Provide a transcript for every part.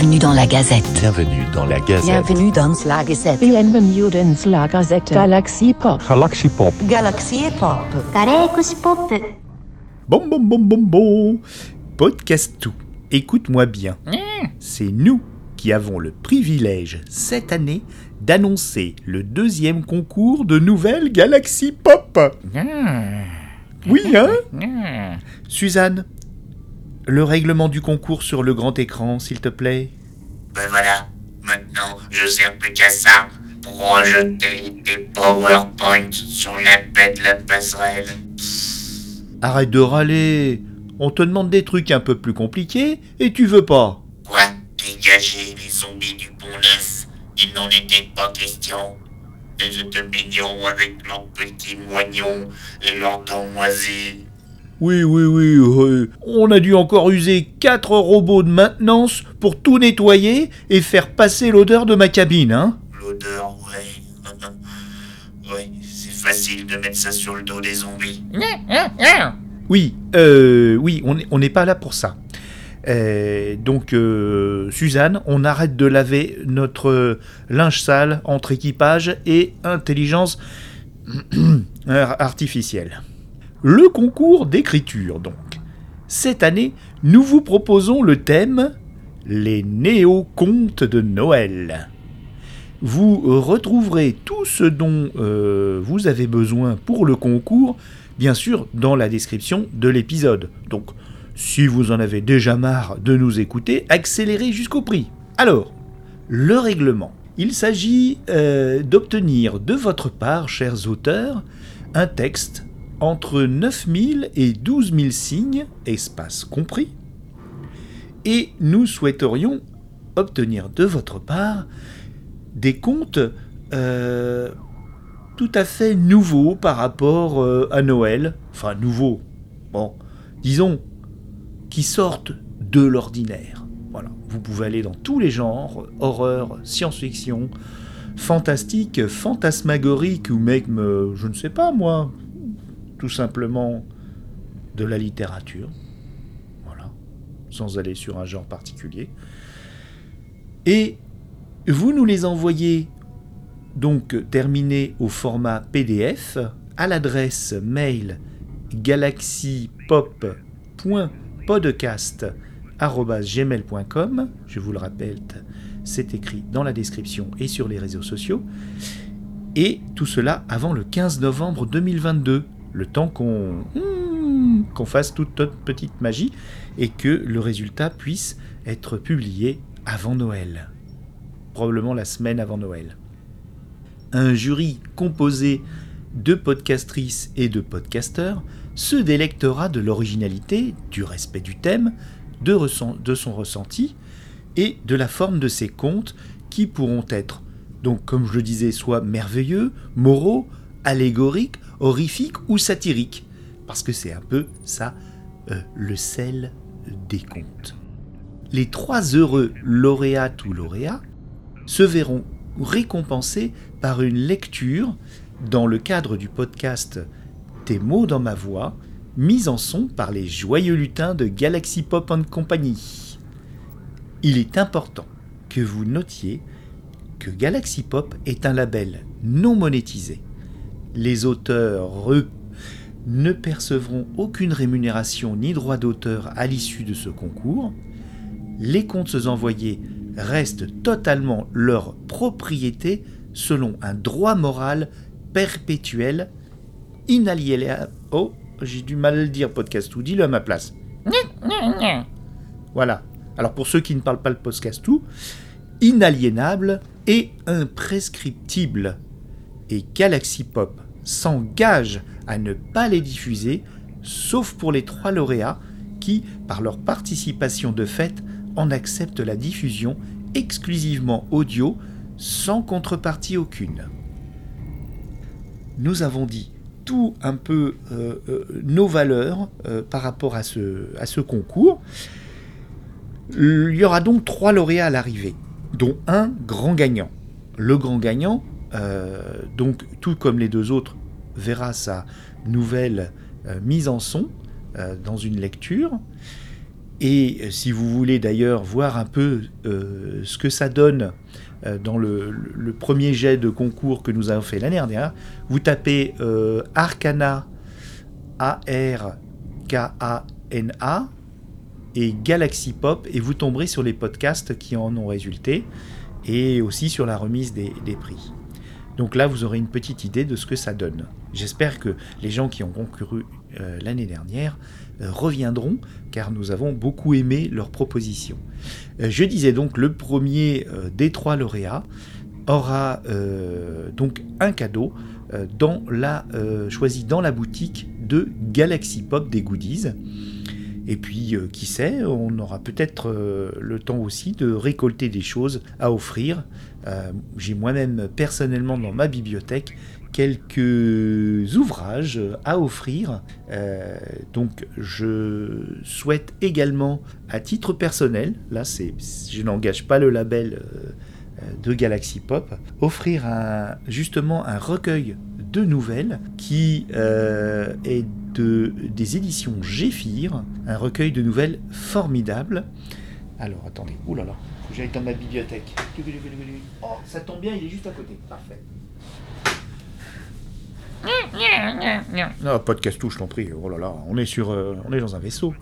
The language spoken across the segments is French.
Bienvenue dans la Gazette. Bienvenue dans la Gazette. Bienvenue dans la Gazette. Bienvenue dans la Gazette. Galaxy Pop. Galaxy Pop. Galaxy Pop. Galaxy Pop. Bon, bon, bon, bon, bon. Podcast tout. Écoute-moi bien. Mmh. C'est nous qui avons le privilège cette année d'annoncer le deuxième concours de nouvelles Galaxy Pop. Mmh. Oui, hein? Mmh. Suzanne, le règlement du concours sur le grand écran, s'il te plaît. Ben voilà, maintenant je sers plus qu'à ça pour rejeter des PowerPoints sur la paix de la passerelle. Arrête de râler. On te demande des trucs un peu plus compliqués et tu veux pas. Quoi? Dégager les zombies du pont neuf Il n'en était pas question. Ils étaient mignons avec leurs petits moignons et leurs dents moisies. Oui, oui, oui, oui. On a dû encore user quatre robots de maintenance pour tout nettoyer et faire passer l'odeur de ma cabine, hein L'odeur, ouais. ouais, c'est facile de mettre ça sur le dos des zombies. Oui, euh, oui, on n'est on n'est pas là pour ça. Euh, donc, euh, Suzanne, on arrête de laver notre linge sale entre équipage et intelligence artificielle. Le concours d'écriture, donc. Cette année, nous vous proposons le thème Les néo-contes de Noël. Vous retrouverez tout ce dont euh, vous avez besoin pour le concours, bien sûr, dans la description de l'épisode. Donc, si vous en avez déjà marre de nous écouter, accélérez jusqu'au prix. Alors, le règlement. Il s'agit euh, d'obtenir de votre part, chers auteurs, un texte entre 9000 et 12 000 signes, espace compris, et nous souhaiterions obtenir de votre part des contes euh, tout à fait nouveaux par rapport euh, à Noël, enfin nouveaux, bon, disons, qui sortent de l'ordinaire. Voilà, vous pouvez aller dans tous les genres, horreur, science-fiction, fantastique, fantasmagorique ou même, euh, je ne sais pas moi, tout simplement de la littérature. Voilà, sans aller sur un genre particulier. Et vous nous les envoyez donc terminés au format PDF à l'adresse mail galaxypop.podcast@gmail.com. Je vous le rappelle, c'est écrit dans la description et sur les réseaux sociaux. Et tout cela avant le 15 novembre 2022, le temps qu'on hmm, qu'on fasse toute notre petite magie et que le résultat puisse être publié avant Noël probablement la semaine avant Noël. Un jury composé de podcastrices et de podcasteurs se délectera de l'originalité, du respect du thème, de, de, son ressenti et de la forme de ses contes qui pourront être, donc comme je le disais, soit merveilleux, moraux, allégoriques, horrifiques ou satiriques. Parce que c'est un peu ça euh, le sel des contes. Les trois heureux lauréats ou lauréats se verront récompensés par une lecture dans le cadre du podcast Tes mots dans ma voix, mise en son par les joyeux lutins de Galaxy Pop and Company. Il est important que vous notiez que Galaxy Pop est un label non monétisé. Les auteurs, eux, ne percevront aucune rémunération ni droit d'auteur à l'issue de ce concours. Les comptes envoyés restent totalement leur propriété selon un droit moral perpétuel, inaliénable. Oh, j'ai du mal à le dire, podcast ou dis-le à ma place. Voilà. Alors pour ceux qui ne parlent pas le podcast tout, inaliénable et imprescriptible. Et Galaxy Pop s'engage à ne pas les diffuser, sauf pour les trois lauréats qui, par leur participation de fait, en acceptent la diffusion exclusivement audio sans contrepartie aucune. Nous avons dit tout un peu euh, euh, nos valeurs euh, par rapport à ce, à ce concours. Il y aura donc trois lauréats à l'arrivée, dont un grand gagnant. Le grand gagnant, donc tout comme les deux autres, verra sa nouvelle mise en son dans une lecture. Et euh, si vous voulez d'ailleurs voir un peu euh, ce que ça donne euh, dans le, premier jet de concours que nous avons fait l'année dernière, vous tapez euh, Arcana, A-R-K-A-N-A, et Galaxy Pop, et vous tomberez sur les podcasts qui en ont résulté, et aussi sur la remise des prix. Donc là, vous aurez une petite idée de ce que ça donne. J'espère que les gens qui ont concouru euh, l'année dernière euh, reviendront, car nous avons beaucoup aimé leurs propositions. Euh, je disais donc, le premier des trois lauréats aura donc un cadeau dans la, choisi dans la boutique de Galaxy Pop des goodies. Et puis, qui sait, on aura peut-être le temps aussi de récolter des choses à offrir. Euh, J'ai moi-même personnellement dans ma bibliothèque quelques ouvrages à offrir. Euh, donc, je souhaite également, à titre personnel, là, je n'engage pas le label euh, de Galaxy Pop, offrir un, justement un recueil de nouvelles qui est de, des éditions Géphir, un recueil de nouvelles formidable. Alors attendez, oulala, faut que j'aille dans ma bibliothèque. Oh, ça tombe bien, il est juste à côté, parfait. Non, pas de casse-touche, t'en prie. Oh là là, on est, sur, euh, on est dans un vaisseau.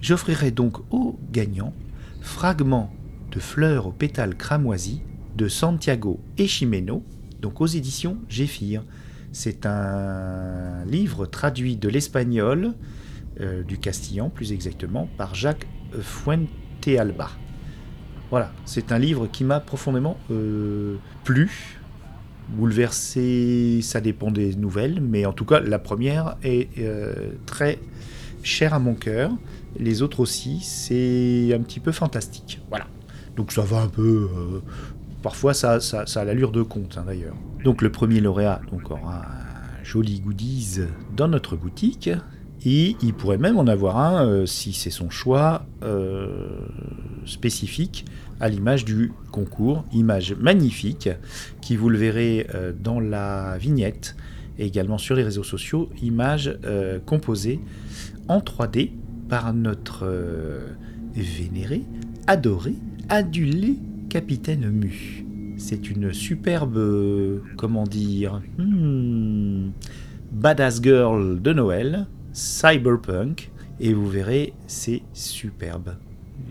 J'offrirai donc au gagnant Fragments de fleurs aux pétales cramoisis de Santiago Echimeno, donc aux éditions Géphir. C'est un livre traduit de l'espagnol, euh, du castillan plus exactement, par Jacques Fuentealba. Voilà, c'est un livre qui m'a profondément euh, plu, bouleversé, ça dépend des nouvelles, mais en tout cas la première est euh, très chère à mon cœur. Les autres aussi, c'est un petit peu fantastique. Voilà. Donc ça va un peu. euh, parfois ça, ça, ça a l'allure de conte hein, d'ailleurs. Donc le premier lauréat donc, aura un joli goodies dans notre boutique. Et il pourrait même en avoir un, euh, si c'est son choix, euh, spécifique, à l'image du concours. Image magnifique, qui vous le verrez euh, dans la vignette et également sur les réseaux sociaux. Image composée en 3D par notre vénéré, adoré, adulé capitaine Mu. C'est une superbe, comment dire, hmm, badass girl de Noël, cyberpunk, et vous verrez, c'est superbe.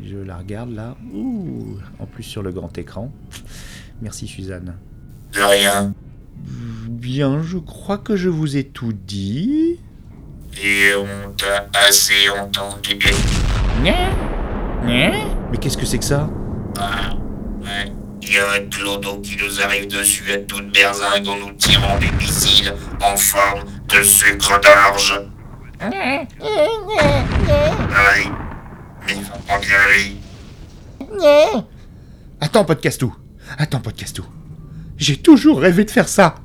Je la regarde là, ouh, en plus sur le grand écran. Merci Suzanne. De rien. Bien, je crois que je vous ai tout dit. Et on t'a assez entendu. Mais qu'est-ce que c'est que ça? Ah, ouais. Il y a un clodo qui nous arrive dessus à toute berzingue en nous tirant des missiles en forme de sucre d'orge. Aïe. Pas bien. Attends, podcastou. Attends, podcastou. J'ai toujours rêvé de faire ça.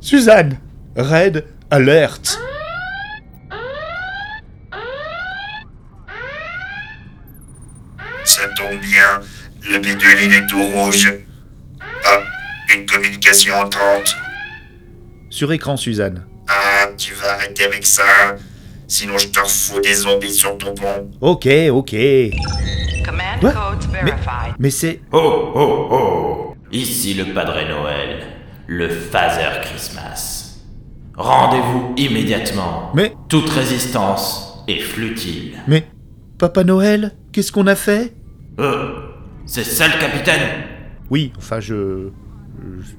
Suzanne, Red Alert. Ça tombe bien. Le bidule il est tout rouge. Ah, une communication entrante. Sur écran, Suzanne. Tu vas arrêter avec ça. Sinon je te refous des zombies sur ton pont. Ok, ok. Command codes verified. Mais c'est... Oh oh oh Ici le Padre Noël, le Father Christmas. Rendez-vous immédiatement. Mais... Toute résistance est futile. Mais... Papa Noël, qu'est-ce qu'on a fait? Euh, c'est ça le capitaine Oui, enfin, je... je...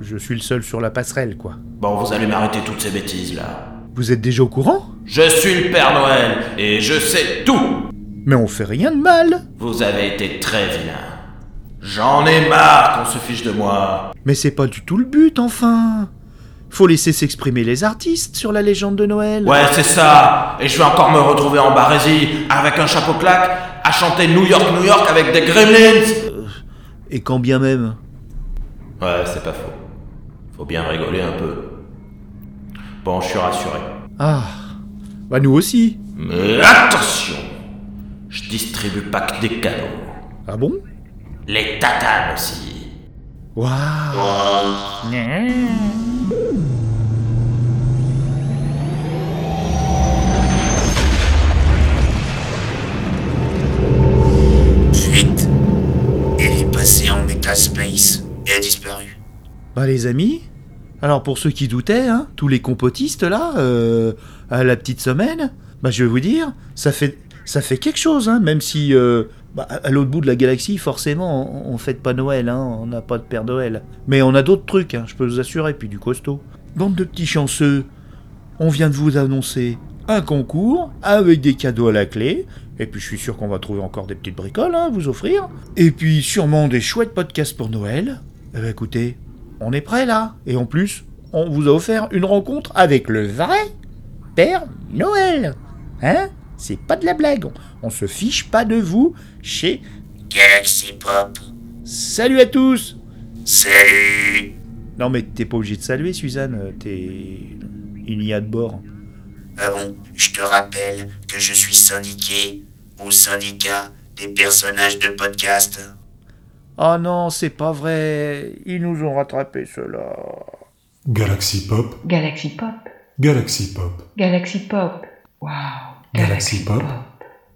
Je suis le seul sur la passerelle, quoi. Bon, vous allez m'arrêter toutes ces bêtises là. Vous êtes déjà au courant? Je suis le Père Noël et je sais tout Mais on fait rien de mal. Vous avez été très vilain. J'en ai marre qu'on se fiche de moi. Mais c'est pas du tout le but, enfin. Faut laisser s'exprimer les artistes sur la légende de Noël. Ouais, c'est ça. Et je vais encore me retrouver en Barésie avec un chapeau claque à chanter New York, New York avec des gremlins. Et quand bien même. Ouais, c'est pas faux. Faut bien rigoler un peu. Bon, je suis rassuré. Ah, bah nous aussi. Mais attention Je distribue pas que des cadeaux. Ah bon? Les tatanes aussi. Waouh wow. Suite. Il est passé en métaspace et a disparu. Bah les amis, alors pour ceux qui doutaient, hein, tous les compotistes là, euh, à la petite semaine, bah je vais vous dire, ça fait, ça fait quelque chose, hein, même si euh, bah, à l'autre bout de la galaxie, forcément, on, on fête pas Noël, hein, on n'a pas de Père Noël. Mais on a d'autres trucs, hein, je peux vous assurer, puis du costaud. Bande de petits chanceux, on vient de vous annoncer un concours avec des cadeaux à la clé. Et puis je suis sûr qu'on va trouver encore des petites bricoles hein, à vous offrir. Et puis sûrement des chouettes podcasts pour Noël. Eh ben écoutez, on est prêt là. Et en plus, on vous a offert une rencontre avec le vrai Père Noël. Hein? C'est pas de la blague. On, on se fiche pas de vous chez Galaxy Pop. Salut à tous Salut Non mais t'es pas obligé de saluer Suzanne, t'es... Il y a de bord. Ah bon, je te rappelle que je suis syndiqué au syndicat des personnages de podcast. Oh non, c'est pas vrai. Ils nous ont rattrapé cela. Galaxy Pop, Galaxy Pop. Galaxy Pop, Galaxy Pop. Wow. Galaxy Pop.